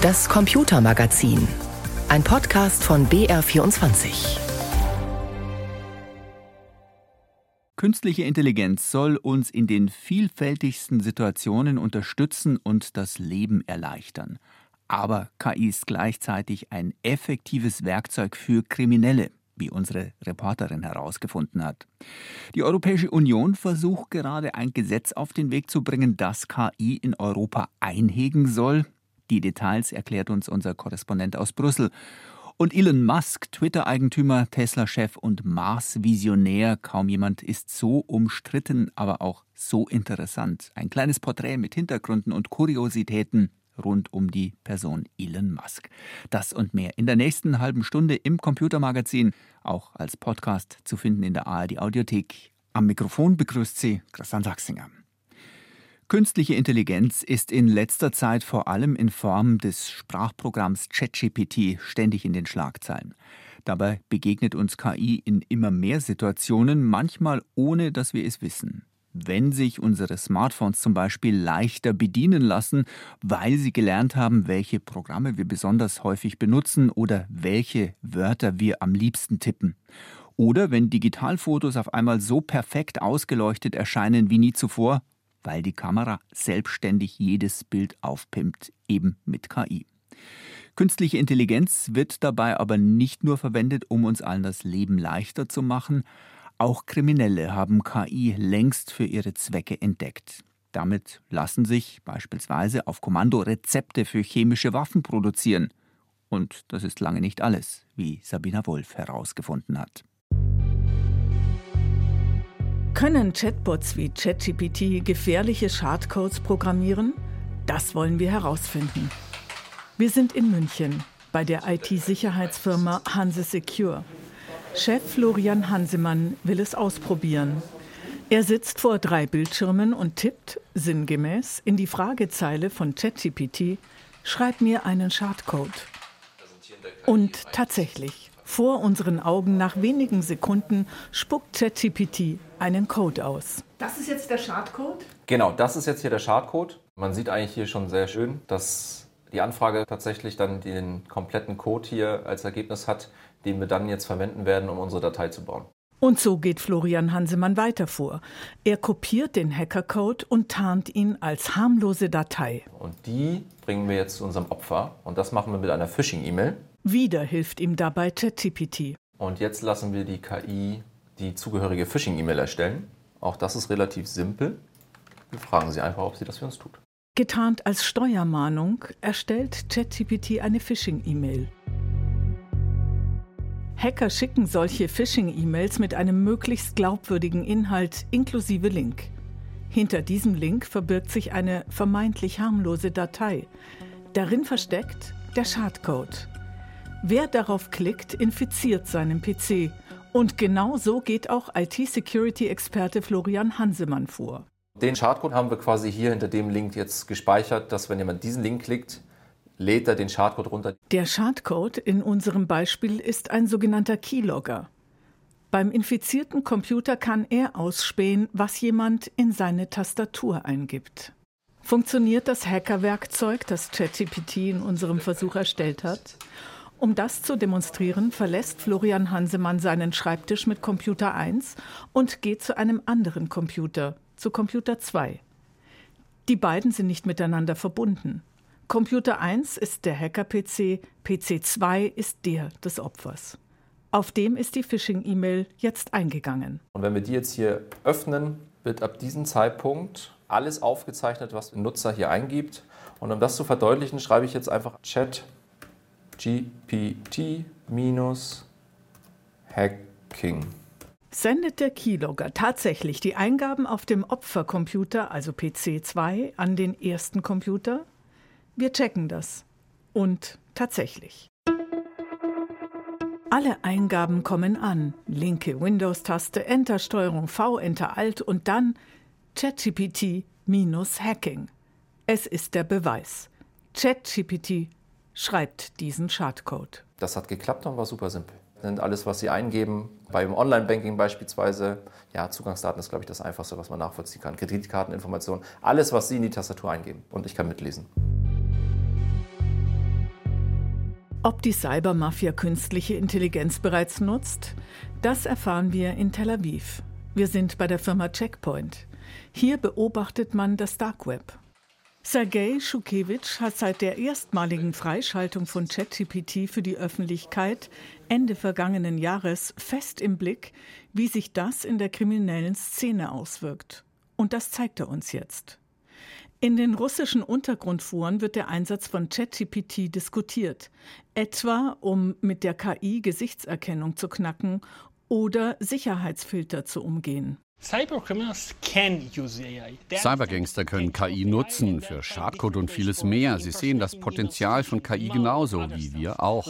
Das Computermagazin. Ein Podcast von BR24. Künstliche Intelligenz soll uns in den vielfältigsten Situationen unterstützen und das Leben erleichtern. Aber KI ist gleichzeitig ein effektives Werkzeug für Kriminelle, wie unsere Reporterin herausgefunden hat. Die Europäische Union versucht gerade ein Gesetz auf den Weg zu bringen, das KI in Europa einhegen soll. Die Details erklärt uns unser Korrespondent aus Brüssel. Und Elon Musk, Twitter-Eigentümer, Tesla-Chef und Mars-Visionär, kaum jemand ist so umstritten, aber auch so interessant. Ein kleines Porträt mit Hintergründen und Kuriositäten rund um die Person Elon Musk. Das und mehr in der nächsten halben Stunde im Computermagazin, auch als Podcast zu finden in der ARD Audiothek. Am Mikrofon begrüßt Sie Christian Sachsinger. Künstliche Intelligenz ist in letzter Zeit vor allem in Form des Sprachprogramms ChatGPT ständig in den Schlagzeilen. Dabei begegnet uns KI in immer mehr Situationen, manchmal ohne dass wir es wissen. Wenn sich unsere Smartphones zum Beispiel leichter bedienen lassen, weil sie gelernt haben, welche Programme wir besonders häufig benutzen oder welche Wörter wir am liebsten tippen. Oder wenn Digitalfotos auf einmal so perfekt ausgeleuchtet erscheinen wie nie zuvor, weil die Kamera selbstständig jedes Bild aufpimpt, eben mit KI. Künstliche Intelligenz wird dabei aber nicht nur verwendet, um uns allen das Leben leichter zu machen, auch Kriminelle haben KI längst für ihre Zwecke entdeckt. Damit lassen sich beispielsweise auf Kommando Rezepte für chemische Waffen produzieren. Und das ist lange nicht alles, wie Sabina Wolf herausgefunden hat. Können Chatbots wie ChatGPT gefährliche Schadcodes programmieren? Das wollen wir herausfinden. Wir sind in München bei der IT-Sicherheitsfirma Hanse Secure. Chef Florian Hansemann will es ausprobieren. Er sitzt vor drei Bildschirmen und tippt, sinngemäß, in die Fragezeile von ChatGPT, schreib mir einen Schadcode. Und tatsächlich, vor unseren Augen nach wenigen Sekunden spuckt ChatGPT einen Code aus. Das ist jetzt der Schadcode? Genau, das ist jetzt hier der Schadcode. Man sieht eigentlich hier schon sehr schön, dass die Anfrage tatsächlich dann den kompletten Code hier als Ergebnis hat, den wir dann jetzt verwenden werden, um unsere Datei zu bauen. Und so geht Florian Hansemann weiter vor. Er kopiert den Hackercode und tarnt ihn als harmlose Datei. Und die bringen wir jetzt zu unserem Opfer. Und das machen wir mit einer Phishing-E-Mail. Wieder hilft ihm dabei ChatGPT. Und jetzt lassen wir die KI die zugehörige Phishing-E-Mail erstellen. Auch das ist relativ simpel. Wir fragen sie einfach, ob sie das für uns tut. Getarnt als Steuermahnung erstellt ChatGPT eine Phishing-E-Mail. Hacker schicken solche Phishing-E-Mails mit einem möglichst glaubwürdigen Inhalt inklusive Link. Hinter diesem Link verbirgt sich eine vermeintlich harmlose Datei. Darin versteckt der Schadcode. Wer darauf klickt, infiziert seinen PC. Und genau so geht auch IT-Security-Experte Florian Hansemann vor. Den Schadcode haben wir quasi hier hinter dem Link jetzt gespeichert, dass wenn jemand diesen Link klickt, lädt er den Schadcode runter. Der Schadcode in unserem Beispiel ist ein sogenannter Keylogger. Beim infizierten Computer kann er ausspähen, was jemand in seine Tastatur eingibt. Funktioniert das Hackerwerkzeug, das ChatGPT in unserem Versuch erstellt hat? Um das zu demonstrieren, verlässt Florian Hansemann seinen Schreibtisch mit Computer 1 und geht zu einem anderen Computer, zu Computer 2. Die beiden sind nicht miteinander verbunden. Computer 1 ist der Hacker-PC, PC 2 ist der des Opfers. Auf dem ist die Phishing-E-Mail jetzt eingegangen. Und wenn wir die jetzt hier öffnen, wird ab diesem Zeitpunkt alles aufgezeichnet, was der Nutzer hier eingibt. Und um das zu verdeutlichen, schreibe ich jetzt einfach Chat GPT-Hacking. Sendet der Keylogger tatsächlich die Eingaben auf dem Opfercomputer, also PC2, an den ersten Computer? Wir checken das. Und tatsächlich. Alle Eingaben kommen an. Linke Windows-Taste, Enter Steuerung V, Enter Alt und dann ChatGPT minus Hacking. Es ist der Beweis. ChatGPT schreibt diesen Schadcode. Das hat geklappt und war super simpel. Und alles, was Sie eingeben, beim Online-Banking beispielsweise, ja, Zugangsdaten ist, glaube ich, das Einfachste, was man nachvollziehen kann. Kreditkarteninformationen, alles, was Sie in die Tastatur eingeben. Und ich kann mitlesen. Ob die Cybermafia künstliche Intelligenz bereits nutzt, das erfahren wir in Tel Aviv. Wir sind bei der Firma Checkpoint. Hier beobachtet man das Dark Web. Sergei Schukewitsch hat seit der erstmaligen Freischaltung von ChatGPT für die Öffentlichkeit Ende vergangenen Jahres fest im Blick, wie sich das in der kriminellen Szene auswirkt. Und das zeigt er uns jetzt. In den russischen Untergrundforen wird der Einsatz von ChatGPT diskutiert, etwa um mit der KI Gesichtserkennung zu knacken oder Sicherheitsfilter zu umgehen. Cybergangster können KI nutzen für Schadcode und vieles mehr. Sie sehen das Potenzial von KI genauso wie wir auch.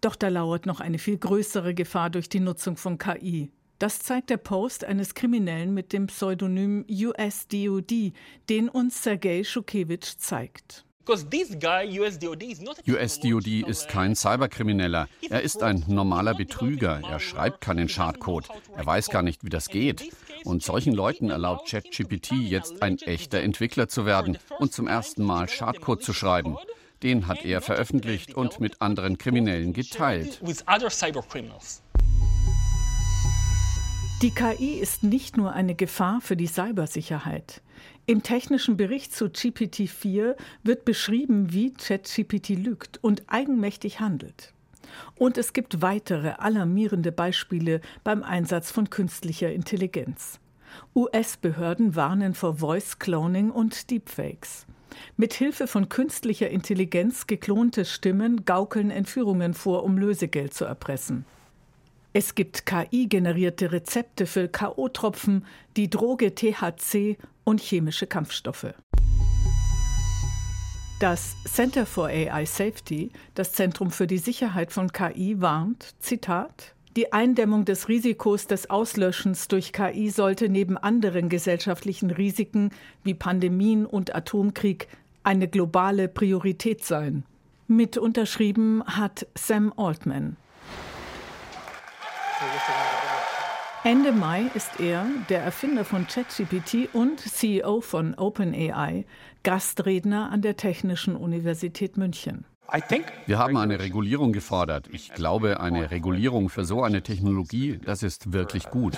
Doch da lauert noch eine viel größere Gefahr durch die Nutzung von KI. Das zeigt der Post eines Kriminellen mit dem Pseudonym USDOD, den uns Sergei Schukewitsch zeigt. USDOD ist kein Cyberkrimineller. Er ist ein normaler Betrüger. Er schreibt keinen Schadcode. Er weiß gar nicht, wie das geht. Und solchen Leuten erlaubt ChatGPT jetzt ein echter Entwickler zu werden und zum ersten Mal Schadcode zu schreiben. Den hat er veröffentlicht und mit anderen Kriminellen geteilt. Die KI ist nicht nur eine Gefahr für die Cybersicherheit. Im technischen Bericht zu GPT-4 wird beschrieben, wie ChatGPT lügt und eigenmächtig handelt. Und es gibt weitere alarmierende Beispiele beim Einsatz von künstlicher Intelligenz. US-Behörden warnen vor Voice Cloning und Deepfakes. Mit Hilfe von künstlicher Intelligenz geklonte Stimmen gaukeln Entführungen vor, um Lösegeld zu erpressen. Es gibt KI-generierte Rezepte für KO-Tropfen, die Droge THC und chemische Kampfstoffe. Das Center for AI Safety, das Zentrum für die Sicherheit von KI, warnt, Zitat, die Eindämmung des Risikos des Auslöschens durch KI sollte neben anderen gesellschaftlichen Risiken wie Pandemien und Atomkrieg eine globale Priorität sein. Mit unterschrieben hat Sam Altman. Ende Mai ist er, der Erfinder von ChatGPT und CEO von OpenAI, Gastredner an der Technischen Universität München. Wir haben eine Regulierung gefordert. Ich glaube, eine Regulierung für so eine Technologie, das ist wirklich gut.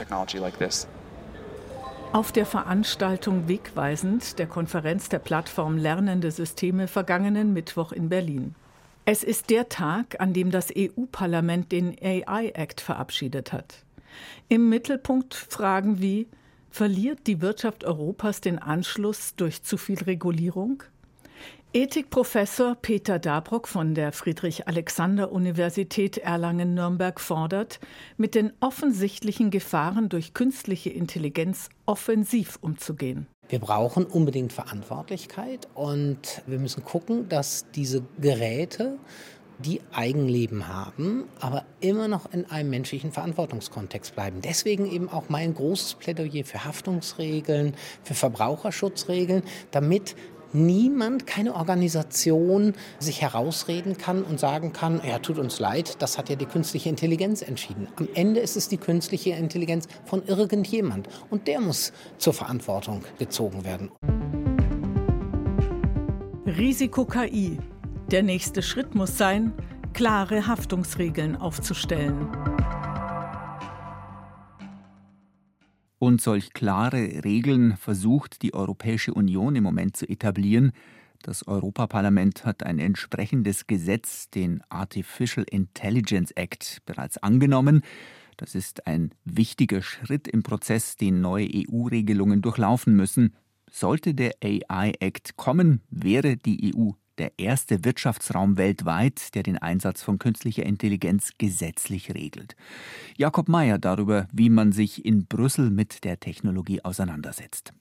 Auf der Veranstaltung Wegweisend der Konferenz der Plattform Lernende Systeme vergangenen Mittwoch in Berlin. Es ist der Tag, an dem das EU-Parlament den AI Act verabschiedet hat. Im Mittelpunkt Fragen wie Verliert die Wirtschaft Europas den Anschluss durch zu viel Regulierung? Ethikprofessor Peter Dabrock von der Friedrich-Alexander-Universität Erlangen-Nürnberg fordert, mit den offensichtlichen Gefahren durch künstliche Intelligenz offensiv umzugehen. Wir brauchen unbedingt Verantwortlichkeit und wir müssen gucken, dass diese Geräte die Eigenleben haben, aber immer noch in einem menschlichen Verantwortungskontext bleiben. Deswegen eben auch mein großes Plädoyer für Haftungsregeln, für Verbraucherschutzregeln, damit niemand, keine Organisation sich herausreden kann und sagen kann, ja, tut uns leid, das hat ja die künstliche Intelligenz entschieden. Am Ende ist es die künstliche Intelligenz von irgendjemand und der muss zur Verantwortung gezogen werden. Risiko KI der nächste Schritt muss sein, klare Haftungsregeln aufzustellen. Und solch klare Regeln versucht die Europäische Union im Moment zu etablieren. Das Europaparlament hat ein entsprechendes Gesetz, den Artificial Intelligence Act, bereits angenommen. Das ist ein wichtiger Schritt im Prozess, den neue EU-Regelungen durchlaufen müssen. Sollte der AI Act kommen, wäre die EU der erste Wirtschaftsraum weltweit, der den Einsatz von künstlicher Intelligenz gesetzlich regelt. Jakob Mayer darüber, wie man sich in Brüssel mit der Technologie auseinandersetzt.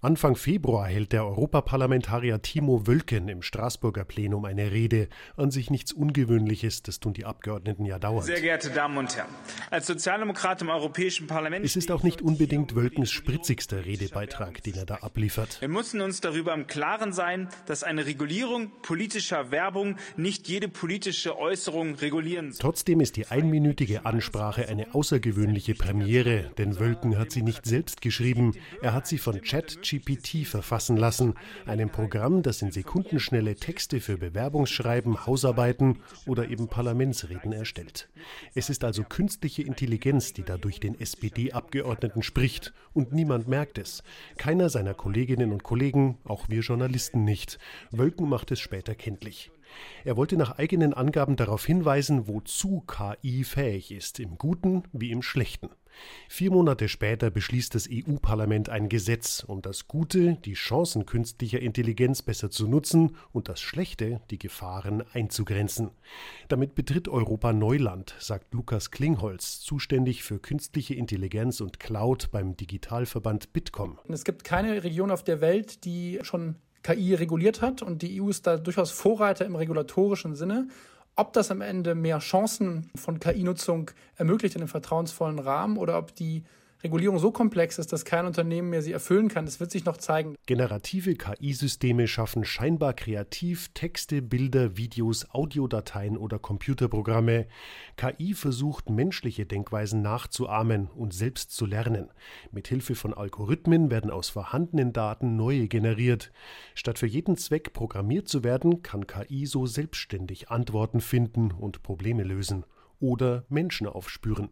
Anfang Februar hält der Europaparlamentarier Timo Wölken im Straßburger Plenum eine Rede. An sich nichts Ungewöhnliches, das tun die Abgeordneten ja dauernd. Sehr geehrte Damen und Herren, als Sozialdemokrat im Europäischen Parlament. Es ist auch nicht unbedingt Wölkens spritzigster Redebeitrag, den er da abliefert. Wir müssen uns darüber im Klaren sein, dass eine Regulierung politischer Werbung nicht jede politische Äußerung regulieren soll. Trotzdem ist die einminütige Ansprache eine außergewöhnliche Premiere, denn Wölken hat sie nicht selbst geschrieben. Er hat sie von Chat ChatGPT verfassen lassen, einem Programm, das in Sekundenschnelle Texte für Bewerbungsschreiben, Hausarbeiten oder eben Parlamentsreden erstellt. Es ist also künstliche Intelligenz, die da durch den SPD-Abgeordneten spricht und niemand merkt es. Keiner seiner Kolleginnen und Kollegen, auch wir Journalisten nicht. Wölken macht es später kenntlich. Er wollte nach eigenen Angaben darauf hinweisen, wozu KI fähig ist, im Guten wie im Schlechten. Vier Monate später beschließt das EU-Parlament ein Gesetz, um das Gute, die Chancen künstlicher Intelligenz besser zu nutzen und das Schlechte, die Gefahren einzugrenzen. Damit betritt Europa Neuland, sagt Lukas Klingholz, zuständig für künstliche Intelligenz und Cloud beim Digitalverband Bitkom. Es gibt keine Region auf der Welt, die schon KI reguliert hat und die EU ist da durchaus Vorreiter im regulatorischen Sinne. Ob das am Ende mehr Chancen von KI-Nutzung ermöglicht in einem vertrauensvollen Rahmen oder ob die Regulierung so komplex ist, dass kein Unternehmen mehr sie erfüllen kann. Das wird sich noch zeigen. Generative KI-Systeme schaffen scheinbar kreativ Texte, Bilder, Videos, Audiodateien oder Computerprogramme. KI versucht, menschliche Denkweisen nachzuahmen und selbst zu lernen. Mithilfe von Algorithmen werden aus vorhandenen Daten neue generiert. Statt für jeden Zweck programmiert zu werden, kann KI so selbstständig Antworten finden und Probleme lösen oder Menschen aufspüren.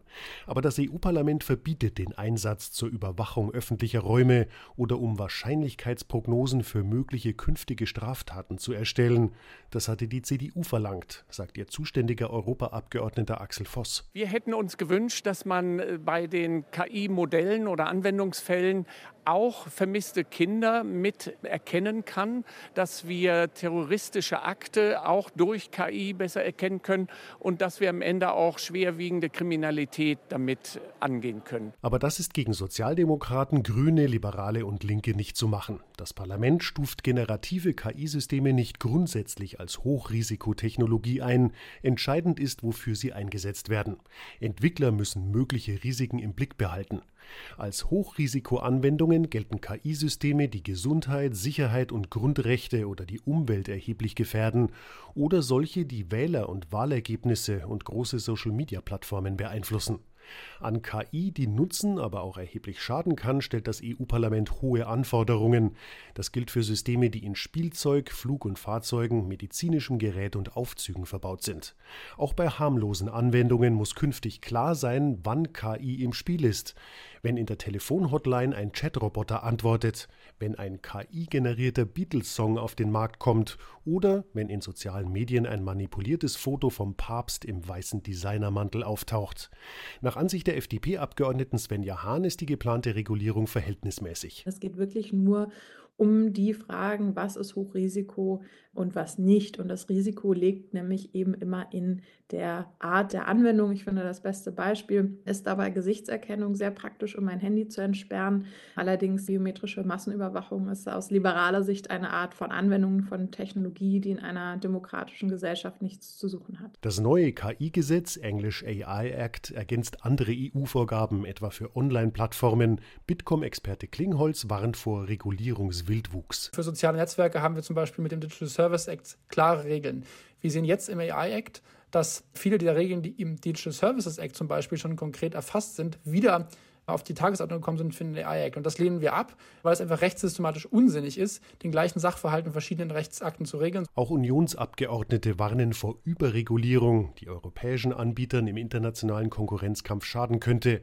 Aber das EU-Parlament verbietet den Einsatz zur Überwachung öffentlicher Räume oder um Wahrscheinlichkeitsprognosen für mögliche künftige Straftaten zu erstellen. Das hatte die CDU verlangt, sagt ihr zuständiger Europaabgeordneter Axel Voss. Wir hätten uns gewünscht, dass man äh, bei den KI-Modellen oder Anwendungsfällen auch vermisste Kinder mit erkennen kann, dass wir terroristische Akte auch durch KI besser erkennen können und dass wir am Ende auch schwerwiegende Kriminalität damit angehen können. Aber das ist gegen Sozialdemokraten, Grüne, Liberale und Linke nicht zu machen. Das Parlament stuft generative KI-Systeme nicht grundsätzlich als Hochrisikotechnologie ein. Entscheidend ist, wofür sie eingesetzt werden. Entwickler müssen mögliche Risiken im Blick behalten. Als Hochrisikoanwendungen gelten KI-Systeme, die Gesundheit, Sicherheit und Grundrechte oder die Umwelt erheblich gefährden oder solche, die Wähler und Wahlergebnisse und große Social-Media-Plattformen beeinflussen. An KI, die nutzen, aber auch erheblich schaden kann, stellt das EU-Parlament hohe Anforderungen. Das gilt für Systeme, die in Spielzeug, Flug- und Fahrzeugen, medizinischem Gerät und Aufzügen verbaut sind. Auch bei harmlosen Anwendungen muss künftig klar sein, wann KI im Spiel ist. Wenn in der Telefonhotline ein Chatroboter antwortet, wenn ein KI-generierter Beatles-Song auf den Markt kommt oder wenn in sozialen Medien ein manipuliertes Foto vom Papst im weißen Designermantel auftaucht. Nach Ansicht der FDP-Abgeordneten Svenja Hahn ist die geplante Regulierung verhältnismäßig. Es geht wirklich nur um die Fragen, was ist Hochrisiko und was nicht. Und das Risiko liegt nämlich eben immer in der Art der Anwendung. Ich finde, das beste Beispiel ist dabei Gesichtserkennung sehr praktisch, um mein Handy zu entsperren. Allerdings biometrische Massenüberwachung ist aus liberaler Sicht eine Art von Anwendung von Technologie, die in einer demokratischen Gesellschaft nichts zu suchen hat. Das neue KI-Gesetz, Englisch AI Act, ergänzt andere EU-Vorgaben, etwa für Online-Plattformen. Bitkom-Experte Klingholz warnt vor Regulierungs Wildwuchs. Für soziale Netzwerke haben wir zum Beispiel mit dem Digital Service Act klare Regeln. Wir sehen jetzt im AI Act, dass viele der Regeln, die im Digital Services Act zum Beispiel schon konkret erfasst sind, wieder auf die Tagesordnung gekommen sind für den AI-Act. Und das lehnen wir ab, weil es einfach rechtssystematisch unsinnig ist, den gleichen Sachverhalt in verschiedenen Rechtsakten zu regeln. Auch Unionsabgeordnete warnen vor Überregulierung, die europäischen Anbietern im internationalen Konkurrenzkampf schaden könnte.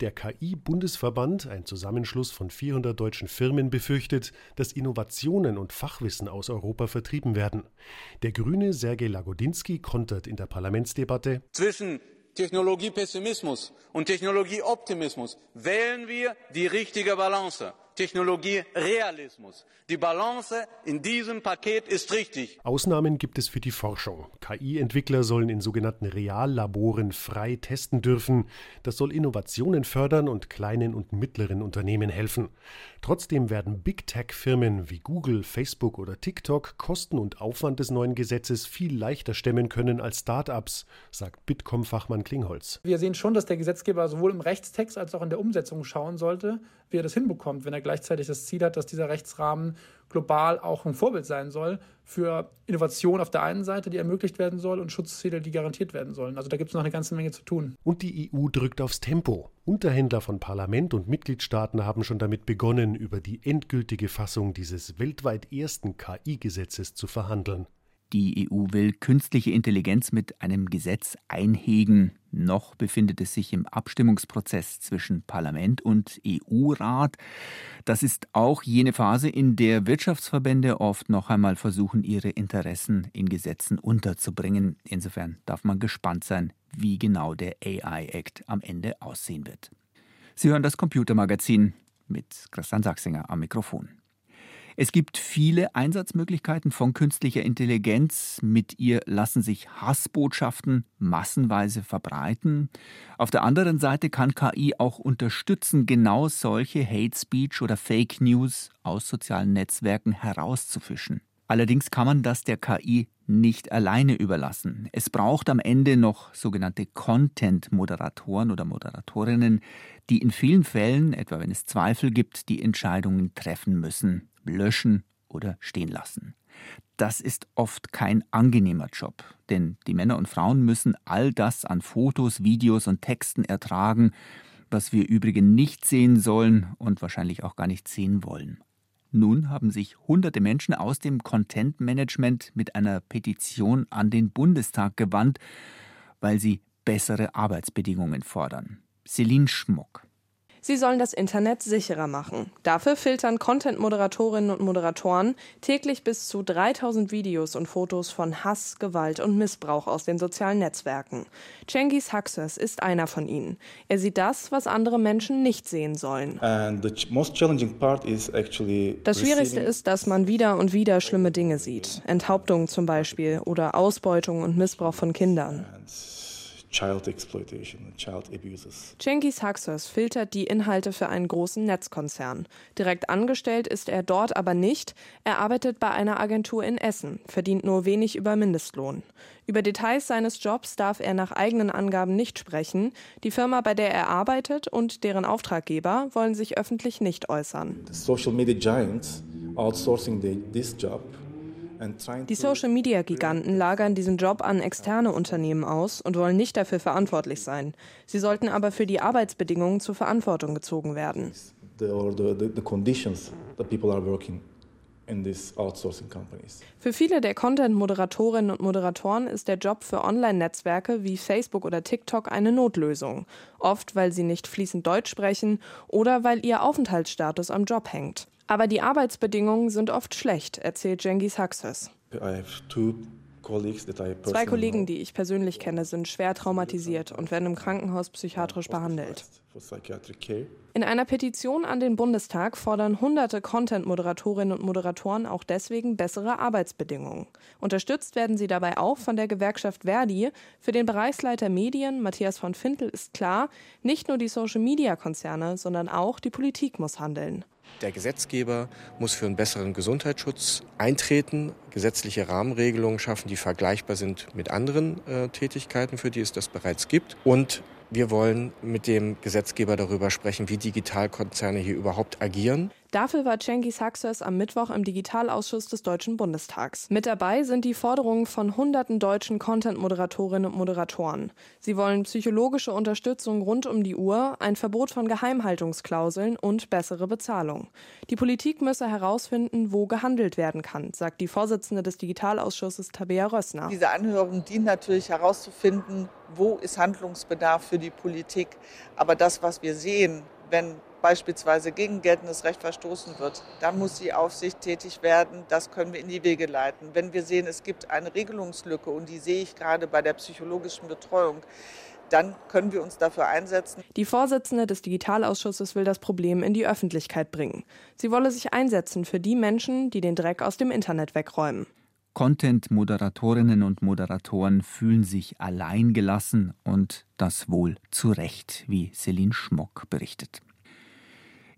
Der KI-Bundesverband, ein Zusammenschluss von 400 deutschen Firmen, befürchtet, dass Innovationen und Fachwissen aus Europa vertrieben werden. Der Grüne Sergej Lagodinsky kontert in der Parlamentsdebatte. Zwischen Technologiepessimismus und Technologieoptimismus wählen wir die richtige Balance. Technologierealismus. Die Balance in diesem Paket ist richtig. Ausnahmen gibt es für die Forschung. KI-Entwickler sollen in sogenannten Reallaboren frei testen dürfen. Das soll Innovationen fördern und kleinen und mittleren Unternehmen helfen. Trotzdem werden Big Tech-Firmen wie Google, Facebook oder TikTok Kosten und Aufwand des neuen Gesetzes viel leichter stemmen können als Start-ups, sagt Bitkom-Fachmann Klingholz. Wir sehen schon, dass der Gesetzgeber sowohl im Rechtstext als auch in der Umsetzung schauen sollte, wie er das hinbekommt, wenn er gleichzeitig das Ziel hat, dass dieser Rechtsrahmen global auch ein Vorbild sein soll für Innovation auf der einen Seite, die ermöglicht werden soll, und Schutzziele, die garantiert werden sollen. Also da gibt es noch eine ganze Menge zu tun. Und die EU drückt aufs Tempo. Unterhändler von Parlament und Mitgliedstaaten haben schon damit begonnen, über die endgültige Fassung dieses weltweit ersten KI-Gesetzes zu verhandeln. Die EU will künstliche Intelligenz mit einem Gesetz einhegen. Noch befindet es sich im Abstimmungsprozess zwischen Parlament und EU-Rat. Das ist auch jene Phase, in der Wirtschaftsverbände oft noch einmal versuchen, ihre Interessen in Gesetzen unterzubringen. Insofern darf man gespannt sein, wie genau der AI-Act am Ende aussehen wird. Sie hören das Computermagazin mit Christian Sachsinger am Mikrofon. Es gibt viele Einsatzmöglichkeiten von künstlicher Intelligenz. Mit ihr lassen sich Hassbotschaften massenweise verbreiten. Auf der anderen Seite kann KI auch unterstützen, genau solche Hate Speech oder Fake News aus sozialen Netzwerken herauszufischen. Allerdings kann man das der KI nicht alleine überlassen. Es braucht am Ende noch sogenannte Content-Moderatoren oder Moderatorinnen, die in vielen Fällen, etwa wenn es Zweifel gibt, die Entscheidungen treffen müssen löschen oder stehen lassen. Das ist oft kein angenehmer Job, denn die Männer und Frauen müssen all das an Fotos, Videos und Texten ertragen, was wir übrigens nicht sehen sollen und wahrscheinlich auch gar nicht sehen wollen. Nun haben sich hunderte Menschen aus dem Content Management mit einer Petition an den Bundestag gewandt, weil sie bessere Arbeitsbedingungen fordern. Celine Schmuck. Sie sollen das Internet sicherer machen. Dafür filtern Content-Moderatorinnen und Moderatoren täglich bis zu 3000 Videos und Fotos von Hass, Gewalt und Missbrauch aus den sozialen Netzwerken. Cengiz Haxes ist einer von ihnen. Er sieht das, was andere Menschen nicht sehen sollen. Das Schwierigste ist, dass man wieder und wieder schlimme Dinge sieht. Enthauptungen zum Beispiel oder Ausbeutung und Missbrauch von Kindern. Child Exploitation and Child Abuses. Cengiz Haxos filtert die Inhalte für einen großen Netzkonzern. Direkt angestellt ist er dort aber nicht. Er arbeitet bei einer Agentur in Essen, verdient nur wenig über Mindestlohn. Über Details seines Jobs darf er nach eigenen Angaben nicht sprechen. Die Firma, bei der er arbeitet und deren Auftraggeber wollen sich öffentlich nicht äußern. The social media giants outsourcing this job die Social-Media-Giganten lagern diesen Job an externe Unternehmen aus und wollen nicht dafür verantwortlich sein. Sie sollten aber für die Arbeitsbedingungen zur Verantwortung gezogen werden. Für viele der Content-Moderatorinnen und Moderatoren ist der Job für Online-Netzwerke wie Facebook oder TikTok eine Notlösung. Oft, weil sie nicht fließend Deutsch sprechen oder weil ihr Aufenthaltsstatus am Job hängt. Aber die Arbeitsbedingungen sind oft schlecht, erzählt Jengis Haxes. Zwei Kollegen, die ich persönlich kenne, sind schwer traumatisiert und werden im Krankenhaus psychiatrisch behandelt. In einer Petition an den Bundestag fordern hunderte Content-Moderatorinnen und Moderatoren auch deswegen bessere Arbeitsbedingungen. Unterstützt werden sie dabei auch von der Gewerkschaft Verdi. Für den Bereichsleiter Medien, Matthias von Fintel, ist klar, nicht nur die Social-Media-Konzerne, sondern auch die Politik muss handeln. Der Gesetzgeber muss für einen besseren Gesundheitsschutz eintreten, gesetzliche Rahmenregelungen schaffen, die vergleichbar sind mit anderen äh, Tätigkeiten, für die es das bereits gibt. Und wir wollen mit dem Gesetzgeber darüber sprechen, wie Digitalkonzerne hier überhaupt agieren. Dafür war Cengiz Haxes am Mittwoch im Digitalausschuss des Deutschen Bundestags. Mit dabei sind die Forderungen von hunderten deutschen Content-Moderatorinnen und Moderatoren. Sie wollen psychologische Unterstützung rund um die Uhr, ein Verbot von Geheimhaltungsklauseln und bessere Bezahlung. Die Politik müsse herausfinden, wo gehandelt werden kann, sagt die Vorsitzende des Digitalausschusses Tabea Rössner. Diese Anhörung dient natürlich herauszufinden, wo ist Handlungsbedarf für die Politik. Aber das, was wir sehen, wenn beispielsweise gegen geltendes Recht verstoßen wird, dann muss die Aufsicht tätig werden. Das können wir in die Wege leiten. Wenn wir sehen, es gibt eine Regelungslücke, und die sehe ich gerade bei der psychologischen Betreuung, dann können wir uns dafür einsetzen. Die Vorsitzende des Digitalausschusses will das Problem in die Öffentlichkeit bringen. Sie wolle sich einsetzen für die Menschen, die den Dreck aus dem Internet wegräumen. Content-Moderatorinnen und Moderatoren fühlen sich alleingelassen und das wohl zu Recht, wie Celine Schmock berichtet.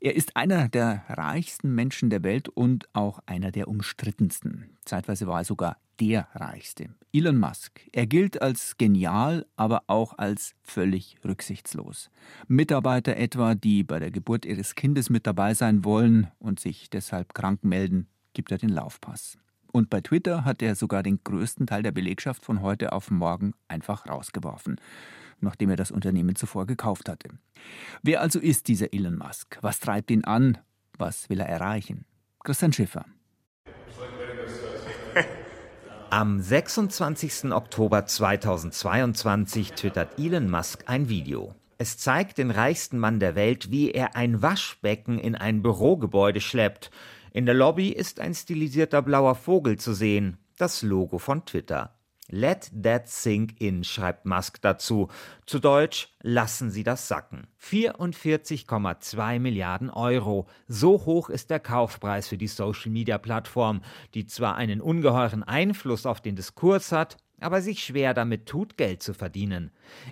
Er ist einer der reichsten Menschen der Welt und auch einer der umstrittensten. Zeitweise war er sogar der reichste. Elon Musk. Er gilt als genial, aber auch als völlig rücksichtslos. Mitarbeiter etwa, die bei der Geburt ihres Kindes mit dabei sein wollen und sich deshalb krank melden, gibt er den Laufpass. Und bei Twitter hat er sogar den größten Teil der Belegschaft von heute auf morgen einfach rausgeworfen nachdem er das Unternehmen zuvor gekauft hatte. Wer also ist dieser Elon Musk? Was treibt ihn an? Was will er erreichen? Christian Schiffer. Am 26. Oktober 2022 twittert Elon Musk ein Video. Es zeigt den reichsten Mann der Welt, wie er ein Waschbecken in ein Bürogebäude schleppt. In der Lobby ist ein stilisierter blauer Vogel zu sehen, das Logo von Twitter. Let that sink in, schreibt Musk dazu. Zu Deutsch, lassen Sie das sacken. 44,2 Milliarden Euro. So hoch ist der Kaufpreis für die Social-Media-Plattform, die zwar einen ungeheuren Einfluss auf den Diskurs hat, aber sich schwer damit tut, Geld zu verdienen.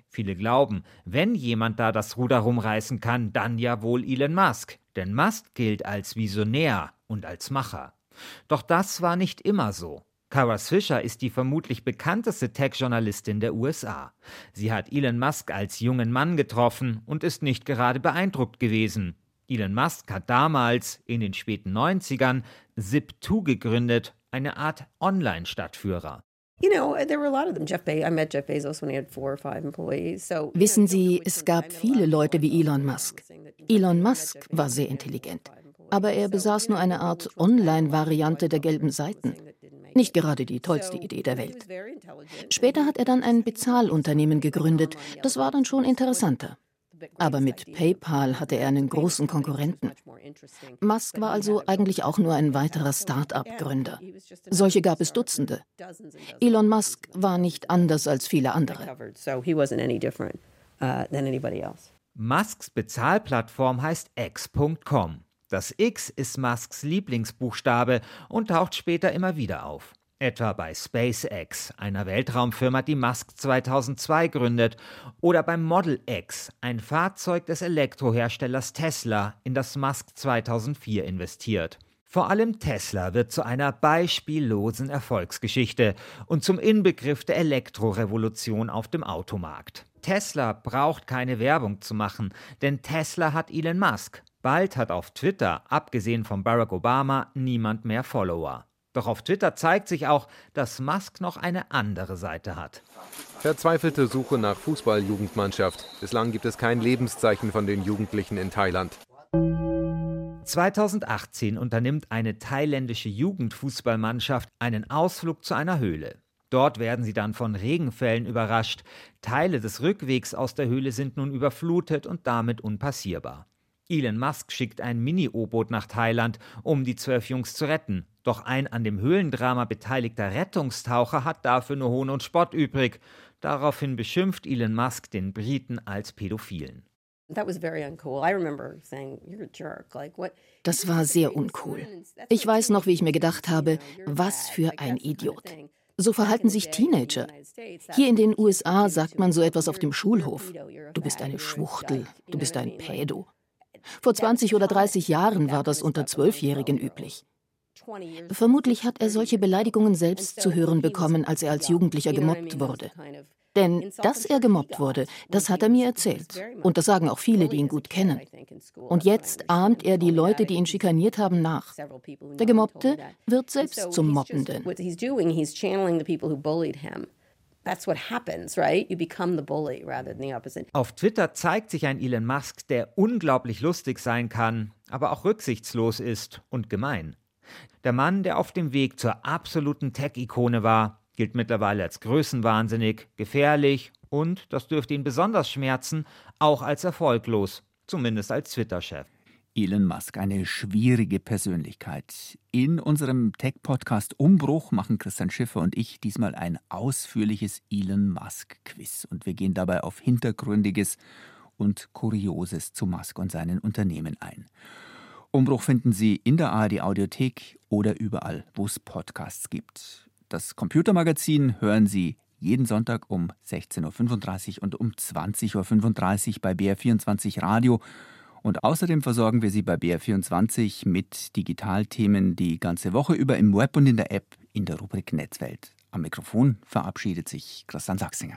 Viele glauben, wenn jemand da das Ruder rumreißen kann, dann ja wohl Elon Musk. Denn Musk gilt als Visionär und als Macher. Doch das war nicht immer so. Karas Fischer ist die vermutlich bekannteste Tech-Journalistin der USA. Sie hat Elon Musk als jungen Mann getroffen und ist nicht gerade beeindruckt gewesen. Elon Musk hat damals, in den späten 90ern, Zip2 gegründet, eine Art Online-Stadtführer. Wissen Sie, es gab viele Leute wie Elon Musk. Elon Musk war sehr intelligent, aber er besaß nur eine Art Online-Variante der gelben Seiten. Nicht gerade die tollste Idee der Welt. Später hat er dann ein Bezahlunternehmen gegründet. Das war dann schon interessanter. Aber mit PayPal hatte er einen großen Konkurrenten. Musk war also eigentlich auch nur ein weiterer Start-up-Gründer. Solche gab es Dutzende. Elon Musk war nicht anders als viele andere. Musks Bezahlplattform heißt X.com. Das X ist Musks Lieblingsbuchstabe und taucht später immer wieder auf. Etwa bei SpaceX, einer Weltraumfirma, die Musk 2002 gründet, oder beim Model X, ein Fahrzeug des Elektroherstellers Tesla, in das Musk 2004 investiert. Vor allem Tesla wird zu einer beispiellosen Erfolgsgeschichte und zum Inbegriff der Elektrorevolution auf dem Automarkt. Tesla braucht keine Werbung zu machen, denn Tesla hat Elon Musk. Bald hat auf Twitter, abgesehen von Barack Obama, niemand mehr Follower. Doch auf Twitter zeigt sich auch, dass Musk noch eine andere Seite hat. Verzweifelte Suche nach Fußballjugendmannschaft. Bislang gibt es kein Lebenszeichen von den Jugendlichen in Thailand. 2018 unternimmt eine thailändische Jugendfußballmannschaft einen Ausflug zu einer Höhle. Dort werden sie dann von Regenfällen überrascht. Teile des Rückwegs aus der Höhle sind nun überflutet und damit unpassierbar. Elon Musk schickt ein Mini-U-Boot nach Thailand, um die zwölf Jungs zu retten. Doch ein an dem Höhlendrama beteiligter Rettungstaucher hat dafür nur Hohn und Spott übrig. Daraufhin beschimpft Elon Musk den Briten als Pädophilen. Das war sehr uncool. Ich weiß noch, wie ich mir gedacht habe, was für ein Idiot. So verhalten sich Teenager. Hier in den USA sagt man so etwas auf dem Schulhof. Du bist eine Schwuchtel, du bist ein Pädo. Vor 20 oder 30 Jahren war das unter Zwölfjährigen üblich. Vermutlich hat er solche Beleidigungen selbst zu hören bekommen, als er als Jugendlicher gemobbt wurde. Denn dass er gemobbt wurde, das hat er mir erzählt. Und das sagen auch viele, die ihn gut kennen. Und jetzt ahmt er die Leute, die ihn schikaniert haben, nach. Der Gemobbte wird selbst zum Mobbenden. That's what happens, right? You become the bully rather than the opposite. Auf Twitter zeigt sich ein Elon Musk, der unglaublich lustig sein kann, aber auch rücksichtslos ist und gemein. Der Mann, der auf dem Weg zur absoluten Tech-Ikone war, gilt mittlerweile als größenwahnsinnig, gefährlich und, das dürfte ihn besonders schmerzen, auch als erfolglos, zumindest als Twitter-Chef. Elon Musk, eine schwierige Persönlichkeit. In unserem Tech-Podcast Umbruch machen Christian Schiffer und ich diesmal ein ausführliches Elon Musk-Quiz. Und wir gehen dabei auf Hintergründiges und Kurioses zu Musk und seinen Unternehmen ein. Umbruch finden Sie in der ARD Audiothek oder überall, wo es Podcasts gibt. Das Computermagazin hören Sie jeden Sonntag um 16.35 Uhr und um 20.35 Uhr bei BR24 Radio Und außerdem versorgen wir Sie bei BR24 mit Digitalthemen die ganze Woche über im Web und in der App in der Rubrik Netzwelt. Am Mikrofon verabschiedet sich Christian Sachsinger.